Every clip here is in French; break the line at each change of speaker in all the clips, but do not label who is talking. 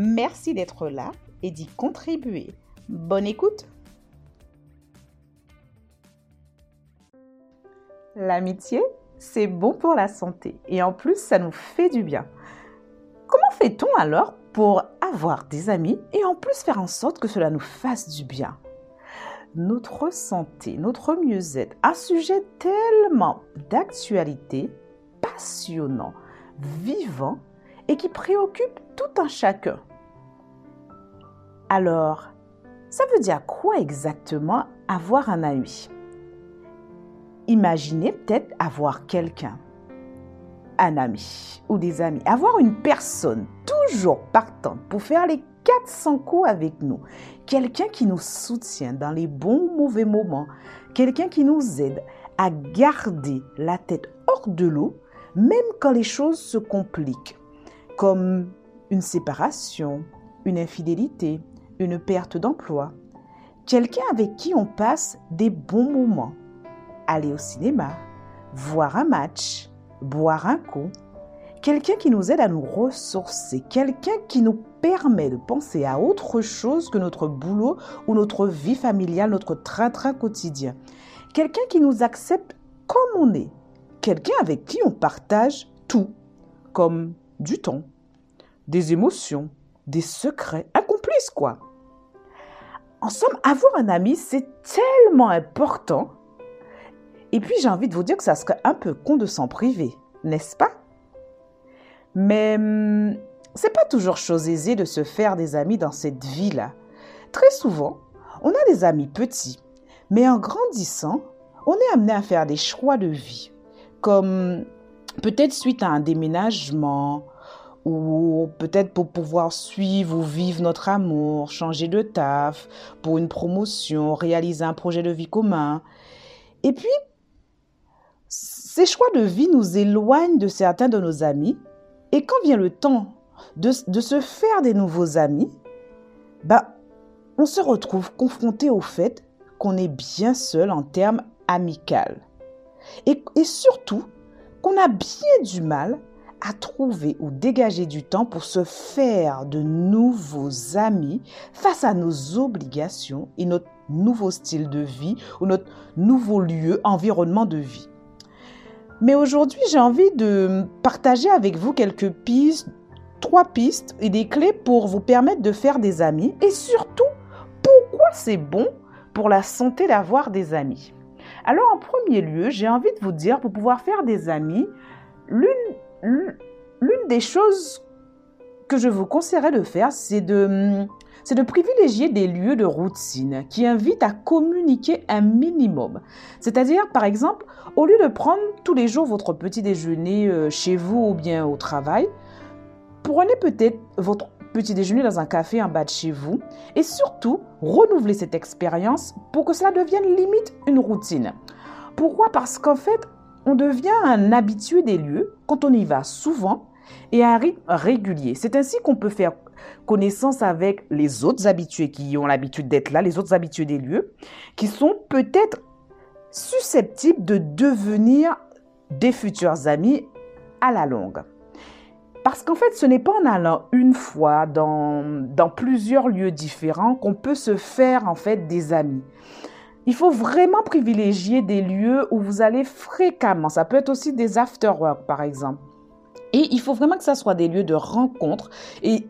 Merci d'être là et d'y contribuer. Bonne écoute L'amitié, c'est bon pour la santé et en plus, ça nous fait du bien. Comment fait-on alors pour avoir des amis et en plus faire en sorte que cela nous fasse du bien? Notre santé, notre mieux-être, un sujet tellement d'actualité, passionnant, vivant et qui préoccupe tout un chacun. Alors, ça veut dire quoi exactement avoir un ami? Imaginez peut-être avoir quelqu'un, un ami ou des amis, avoir une personne toujours partante pour faire les 400 coups avec nous, quelqu'un qui nous soutient dans les bons ou mauvais moments, quelqu'un qui nous aide à garder la tête hors de l'eau, même quand les choses se compliquent, comme une séparation, une infidélité, une perte d'emploi, quelqu'un avec qui on passe des bons moments, aller au cinéma, voir un match, boire un coup, quelqu'un qui nous aide à nous ressourcer, quelqu'un qui nous permet de penser à autre chose que notre boulot ou notre vie familiale, notre train-train quotidien, quelqu'un qui nous accepte comme on est, quelqu'un avec qui on partage tout, comme du temps, des émotions, des secrets, un complice quoi. En somme, avoir un ami, c'est tellement important. Et puis, j'ai envie de vous dire que ça serait un peu con de s'en priver, n'est-ce pas? Mais hum, c'est pas toujours chose aisée de se faire des amis dans cette vie-là. Très souvent, on a des amis petits, mais en grandissant, on est amené à faire des choix de vie, comme peut-être suite à un déménagement, ou peut-être pour pouvoir suivre ou vivre notre amour, changer de taf, pour une promotion, réaliser un projet de vie commun. Et puis, ces choix de vie nous éloignent de certains de nos amis. Et quand vient le temps de, se faire des nouveaux amis, bah, on se retrouve confronté au fait qu'on est bien seul en termes amicaux. Et, et surtout, qu'on a bien du mal à trouver ou dégager du temps pour se faire de nouveaux amis face à nos obligations et notre nouveau style de vie ou notre nouveau lieu, environnement de vie. Mais aujourd'hui, j'ai envie de partager avec vous quelques pistes, trois pistes et des clés pour vous permettre de faire des amis et surtout pourquoi c'est bon pour la santé d'avoir des amis? Alors en premier lieu, j'ai envie de vous dire, pour pouvoir faire des amis, l'une des choses que je vous conseillerais de faire, c'est de, c'est de privilégier des lieux de routine qui invitent à communiquer un minimum. C'est-à-dire, par exemple, au lieu de prendre tous les jours votre petit déjeuner euh, chez vous ou bien au travail, prenez peut-être votre petit déjeuner dans un café en bas de chez vous et surtout renouvelez cette expérience pour que cela devienne limite une routine. Pourquoi? Parce qu'en fait, on devient un habitué des lieux quand on y va souvent et à un rythme régulier. C'est ainsi qu'on peut faire connaissance avec les autres habitués qui ont l'habitude d'être là, les autres habitués des lieux, qui sont peut-être susceptibles de devenir des futurs amis à la longue. Parce qu'en fait, ce n'est pas en allant une fois dans, plusieurs lieux différents qu'on peut se faire en fait des amis. Il faut vraiment privilégier des lieux où vous allez fréquemment. Ça peut être aussi des after-work, par exemple. Et il faut vraiment que ça soit des lieux de rencontre. Et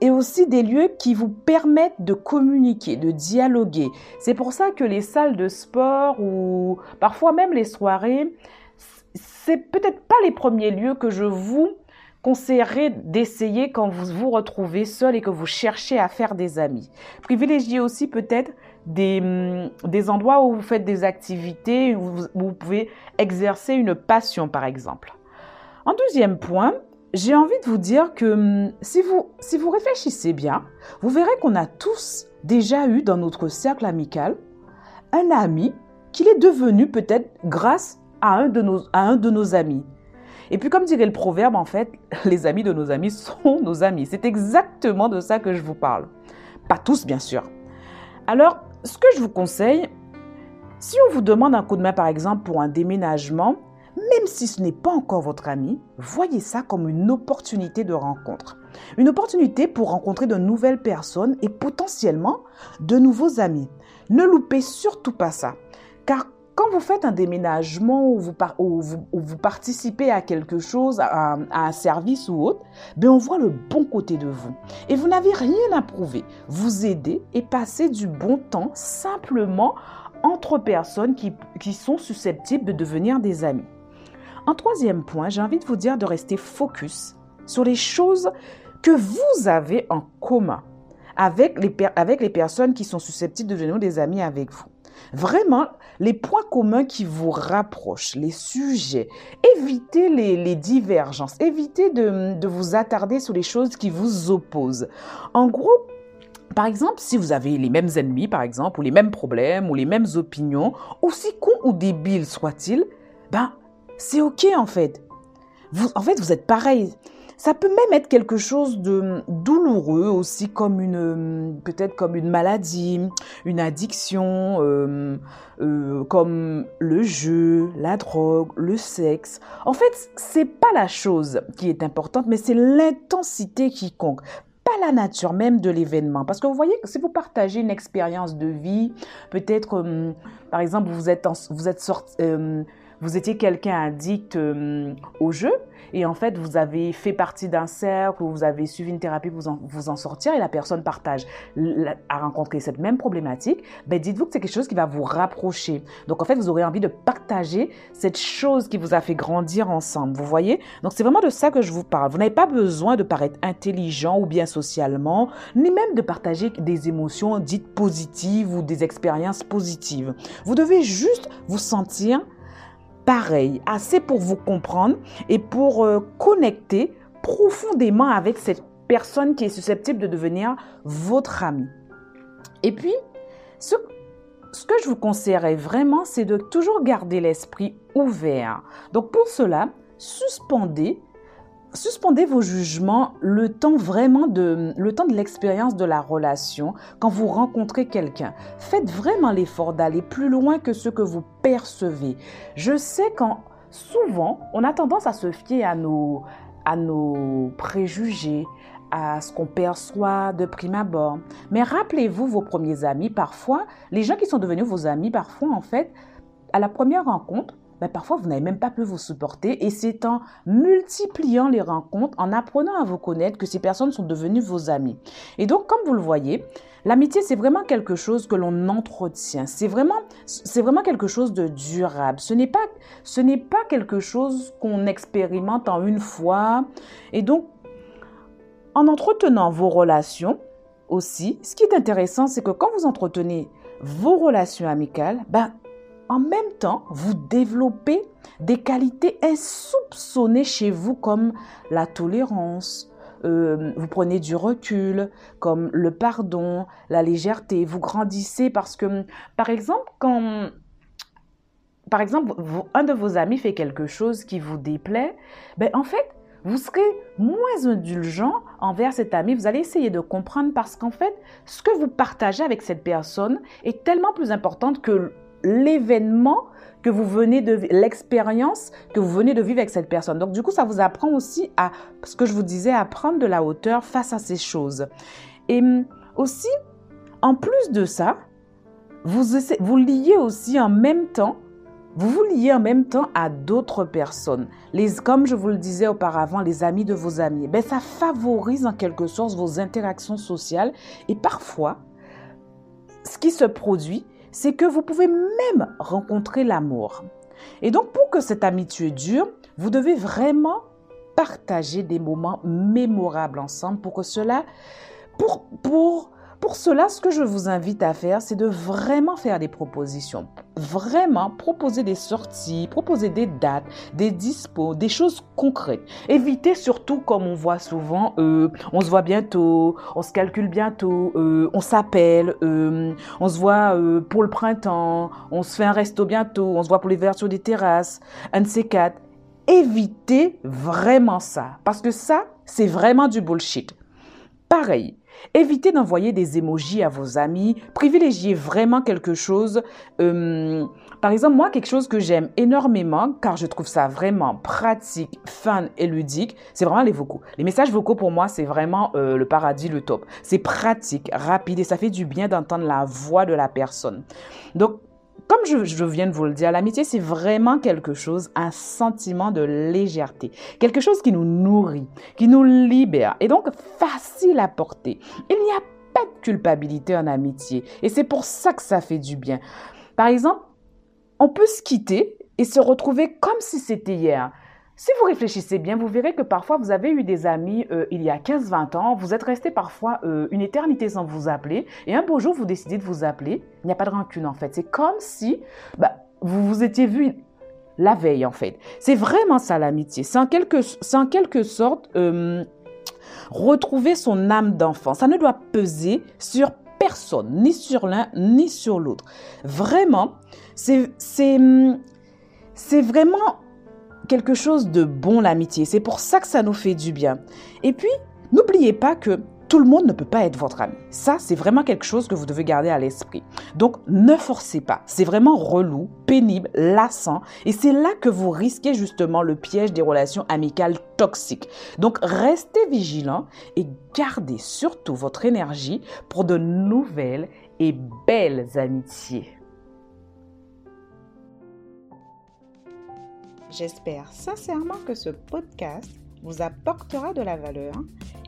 et aussi des lieux qui vous permettent de communiquer, de dialoguer. C'est pour ça que les salles de sport ou parfois même les soirées, c'est peut-être pas les premiers lieux que je vous conseillerais d'essayer quand vous vous retrouvez seul et que vous cherchez à faire des amis. Privilégiez aussi peut-être des, hum, des endroits où vous faites des activités, où vous, pouvez exercer une passion par exemple. En deuxième point, j'ai envie de vous dire que hum, si vous, si vous réfléchissez bien, vous verrez qu'on a tous déjà eu dans notre cercle amical un ami qu'il est devenu peut-être grâce à un, de nos, à un de nos amis. Et puis comme dirait le proverbe, en fait, les amis de nos amis sont nos amis. C'est exactement de ça que je vous parle. Pas tous, bien sûr. Alors, ce que je vous conseille, si on vous demande un coup de main, par exemple, pour un déménagement, même si ce n'est pas encore votre ami, voyez ça comme une opportunité de rencontre. Une opportunité pour rencontrer de nouvelles personnes et potentiellement de nouveaux amis. Ne loupez surtout pas ça. Car quand vous faites un déménagement ou vous, participez à quelque chose, à, un service ou autre, ben on voit le bon côté de vous. Et vous n'avez rien à prouver. Vous aidez et passez du bon temps simplement entre personnes qui, qui sont susceptibles de devenir des amis. En troisième point, j'ai envie de vous dire de rester focus sur les choses que vous avez en commun avec les, avec les personnes qui sont susceptibles de devenir des amis avec vous. Vraiment, les points communs qui vous rapprochent, les sujets. Évitez les, divergences. Évitez de, vous attarder sur les choses qui vous opposent. En gros, par exemple, si vous avez les mêmes ennemis, par exemple, ou les mêmes problèmes, ou les mêmes opinions, aussi cons ou débiles soient-ils, ben, c'est ok en fait. Vous, en fait, vous êtes pareil. Ça peut même être quelque chose de douloureux aussi, comme une peut-être comme une maladie, une addiction, euh, euh, comme le jeu, la drogue, le sexe. En fait, c'est pas la chose qui est importante, mais c'est l'intensité qui compte pas la nature même de l'événement. Parce que vous voyez, si vous partagez une expérience de vie, peut-être, euh, par exemple, vous êtes, vous êtes sorti, vous étiez quelqu'un addict euh, au jeu et en fait vous avez fait partie d'un cercle ou vous avez suivi une thérapie pour vous en, sortir et la personne partage a rencontré cette même problématique, ben dites-vous que c'est quelque chose qui va vous rapprocher. Donc en fait vous aurez envie de partager cette chose qui vous a fait grandir ensemble. Vous voyez? Donc c'est vraiment de ça que je vous parle. Vous n'avez pas besoin de paraître intelligent ou bien socialement, ni même de partager des émotions dites positives ou des expériences positives. Vous devez juste vous sentir pareil, assez pour vous comprendre et pour euh, connecter profondément avec cette personne qui est susceptible de devenir votre ami. Et puis, ce, ce que je vous conseillerais vraiment, c'est de toujours garder l'esprit ouvert. Donc pour cela, suspendez suspendez vos jugements le temps vraiment de le temps de l'expérience de la relation quand vous rencontrez quelqu'un. Faites vraiment l'effort d'aller plus loin que ce que vous percevez. Je sais quand souvent on a tendance à se fier à nos à nos préjugés, à ce qu'on perçoit de prime abord. Mais rappelez-vous vos premiers amis, parfois, les gens qui sont devenus vos amis, parfois, en fait, à la première rencontre, ben, parfois vous n'avez même pas pu vous supporter et c'est en multipliant les rencontres, en apprenant à vous connaître que ces personnes sont devenues vos amis. Et donc, comme vous le voyez, l'amitié c'est vraiment quelque chose que l'on entretient. C'est vraiment, vraiment quelque chose de durable. Ce n'est pas, pas quelque chose qu'on expérimente en une fois. Et donc, en entretenant vos relations aussi, ce qui est intéressant, c'est que quand vous entretenez vos relations amicales, ben, en même temps, vous développez des qualités insoupçonnées chez vous comme la tolérance, euh, vous prenez du recul, comme le pardon, la légèreté, vous grandissez parce que, par exemple, quand, par exemple, un de vos amis fait quelque chose qui vous déplaît, ben en fait, vous serez moins indulgent envers cet ami. Vous allez essayer de comprendre parce qu'en fait, ce que vous partagez avec cette personne est tellement plus important que l'événement que vous venez de l'expérience que vous venez de vivre avec cette personne. Donc du coup, ça vous apprend aussi à ce que je vous disais à prendre de la hauteur face à ces choses. Et hum, aussi en plus de ça, vous vous liez aussi en même temps vous vous liez en même temps à d'autres personnes. Les, comme je vous le disais auparavant, les amis de vos amis. Ben, ça favorise en quelque sorte vos interactions sociales. Et parfois, ce qui se produit, c'est que vous pouvez même rencontrer l'amour. Et donc, pour que cette amitié dure, vous devez vraiment partager des moments mémorables ensemble pour que cela, pour, pour pour cela, ce que je vous invite à faire, c'est de vraiment faire des propositions. Vraiment proposer des sorties, proposer des dates, des dispos, des choses concrètes. Évitez surtout, comme on voit souvent, euh, on se voit bientôt, on se calcule bientôt, euh, on s'appelle, euh, on se voit pour le printemps, on se fait un resto bientôt, on se voit pour les vertus des terrasses, un de ces quatre. Évitez vraiment ça, parce que ça, c'est vraiment du bullshit. Pareil, Évitez d'envoyer des émojis à vos amis. Privilégiez vraiment quelque chose. Euh, par exemple, moi, quelque chose que j'aime énormément, car je trouve ça vraiment pratique, fun et ludique, c'est vraiment les vocaux. Les messages vocaux, pour moi, c'est vraiment euh, le paradis, le top. C'est pratique, rapide et ça fait du bien d'entendre la voix de la personne. Donc, comme je, viens de vous le dire, l'amitié, c'est vraiment quelque chose, un sentiment de légèreté, quelque chose qui nous nourrit, qui nous libère, et donc facile à porter. Il n'y a pas de culpabilité en amitié, et c'est pour ça que ça fait du bien. Par exemple, on peut se quitter et se retrouver comme si c'était hier. Si vous réfléchissez bien, vous verrez que parfois vous avez eu des amis euh, il y a 15-20 ans, vous êtes resté parfois euh, une éternité sans vous appeler, et un beau jour vous décidez de vous appeler. Il n'y a pas de rancune en fait. C'est comme si bah, vous vous étiez vu la veille en fait. C'est vraiment ça l'amitié. C'est en, quelque, en quelque sorte euh, retrouver son âme d'enfant. Ça ne doit peser sur personne, ni sur l'un, ni sur l'autre. Vraiment, c'est vraiment quelque chose de bon l'amitié. C'est pour ça que ça nous fait du bien. Et puis, n'oubliez pas que tout le monde ne peut pas être votre ami. Ça, c'est vraiment quelque chose que vous devez garder à l'esprit. Donc, ne forcez pas. C'est vraiment relou, pénible, lassant. Et c'est là que vous risquez justement le piège des relations amicales toxiques. Donc, restez vigilant et gardez surtout votre énergie pour de nouvelles et belles amitiés. J'espère sincèrement que ce podcast vous apportera de la valeur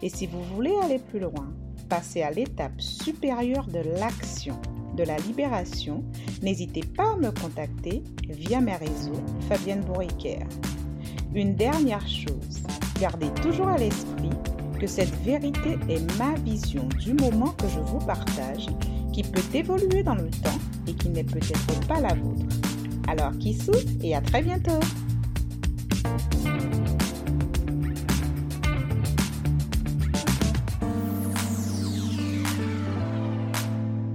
et si vous voulez aller plus loin, passer à l'étape supérieure de l'action, de la libération, n'hésitez pas à me contacter via mes réseaux Fabienne Bourriquer. Une dernière chose, gardez toujours à l'esprit que cette vérité est ma vision du moment que je vous partage, qui peut évoluer dans le temps et qui n'est peut-être pas la vôtre. Alors, qui et à très bientôt Thank you.